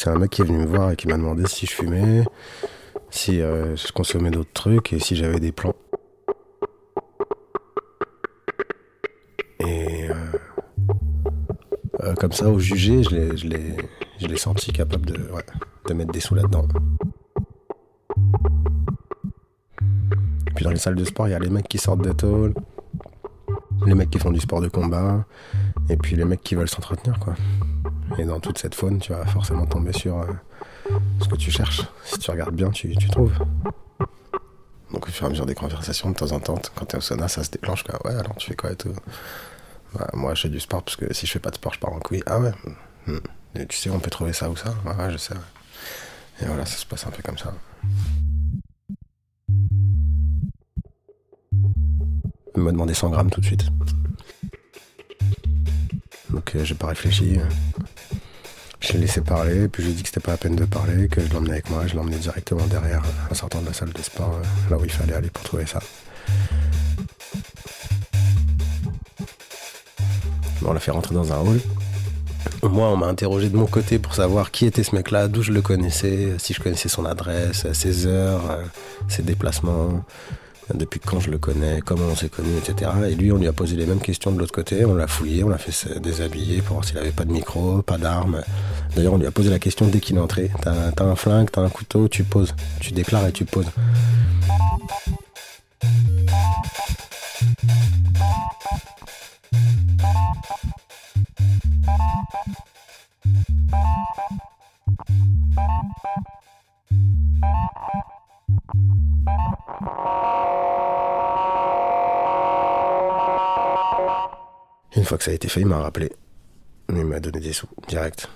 C'est un mec qui est venu me voir et qui m'a demandé si je fumais, si euh, je consommais d'autres trucs et si j'avais des plans. Et euh, euh, comme ça, au jugé, je l'ai, senti capable de, ouais, de mettre des sous là-dedans. Puis dans les salles de sport, il y a les mecs qui sortent de tôle, les mecs qui font du sport de combat, et puis les mecs qui veulent s'entretenir, quoi. Et dans toute cette faune, tu vas forcément tomber sur euh, ce que tu cherches. Si tu regardes bien, tu, trouves. Donc au fur et à mesure des conversations, de temps en temps, quand t'es au sauna, ça se déclenche, quoi. Ouais, alors tu fais quoi et tout? Bah, Moi, je fais du sport parce que si je fais pas de sport, je pars en couille. Ah ouais Hmm. Tu sais, on peut trouver ça ou ça? Ouais, ouais, je sais. Et voilà, ça se passe un peu comme ça. Il m'a demandé 100 grammes tout de suite. Donc euh, j'ai pas réfléchi. Je l'ai laissé parler, puis je lui ai dit que c'était pas la peine de parler, que je l'emmenais avec moi, je l'emmenais directement derrière, en sortant de la salle de sport, euh, là où il fallait aller pour trouver ça. On l'a fait rentrer dans un hall. Moi, on m'a interrogé de mon côté pour savoir qui était ce mec-là, d'où je le connaissais, si je connaissais son adresse, ses heures, euh, ses déplacements, euh, depuis quand je le connais, comment on s'est connus, etc. Et lui, on lui a posé les mêmes questions de l'autre côté, on l'a fouillé, on l'a fait se déshabiller pour voir s'il avait pas de micro, pas d'armes. D'ailleurs, on lui a posé la question dès qu'il est entré. T'as un flingue, t'as un couteau, tu poses. Tu déclares et tu poses. Une fois que ça a été fait, il m'a rappelé. Il m'a donné des sous, direct.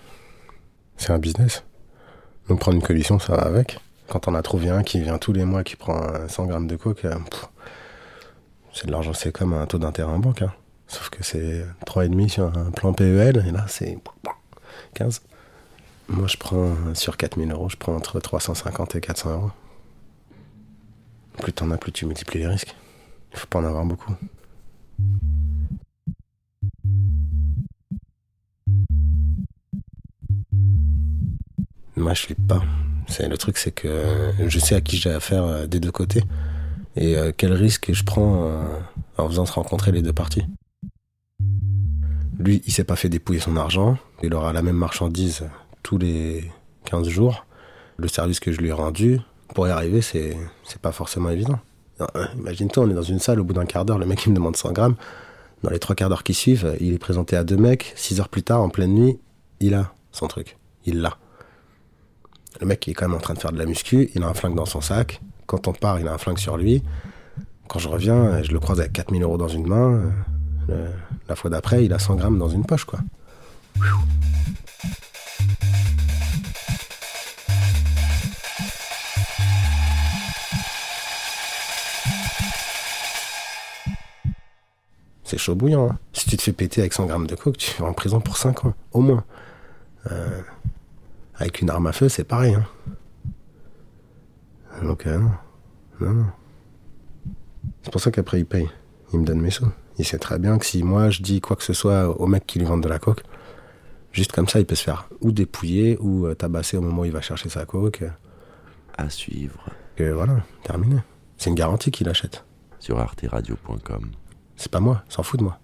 C'est un business. Donc prendre une commission, ça va avec. Quand on a trouvé un qui vient tous les mois, qui prend euh, 100 grammes de coke, euh, c'est de l'argent, c'est comme un taux d'intérêt en banque. hein. Sauf que c'est 3,5 sur un plan PEL, et là c'est 15. Moi je prends euh, sur 4000 euros, je prends entre 350 et 400 euros. Plus t'en as, plus tu multiplies les risques. Il faut pas en avoir beaucoup. Moi, je flippe pas. Le truc, c'est que je sais à qui j'ai affaire euh, des deux côtés et euh, quel risque je prends euh, en faisant se rencontrer les deux parties. Lui, il s'est pas fait dépouiller son argent. Il aura la même marchandise tous les 15 jours. Le service que je lui ai rendu, pour y arriver, c'est pas forcément évident. Imagine-toi, on est dans une salle, au bout d'un quart d'heure, le mec il me demande 100 grammes. Dans les trois quarts d'heure qui suivent, il est présenté à deux mecs. Six heures plus tard, en pleine nuit, il a son truc. Il l'a. Le mec il est quand même en train de faire de la muscu, il a un flingue dans son sac. Quand on part, il a un flingue sur lui. Quand je reviens, je le croise avec 4000 euros dans une main. La fois d'après, il a 100 grammes dans une poche, quoi. C'est chaud bouillant. hein. Si tu te fais péter avec 100 grammes de coke, tu vas en prison pour 5 ans, au moins. Euh, avec une arme à feu, c'est pareil. hein. Donc, euh, non. Non, non. C'est pour ça qu'après, il paye. Il me donne mes sous. Il sait très bien que si moi, je dis quoi que ce soit au mec qui lui vend de la coke, juste comme ça, il peut se faire ou dépouiller ou euh, tabasser au moment où il va chercher sa coke. À suivre Et voilà, terminé. C'est une garantie qu'il achète. sur arteradio.com. C'est pas moi, s'en fout de moi.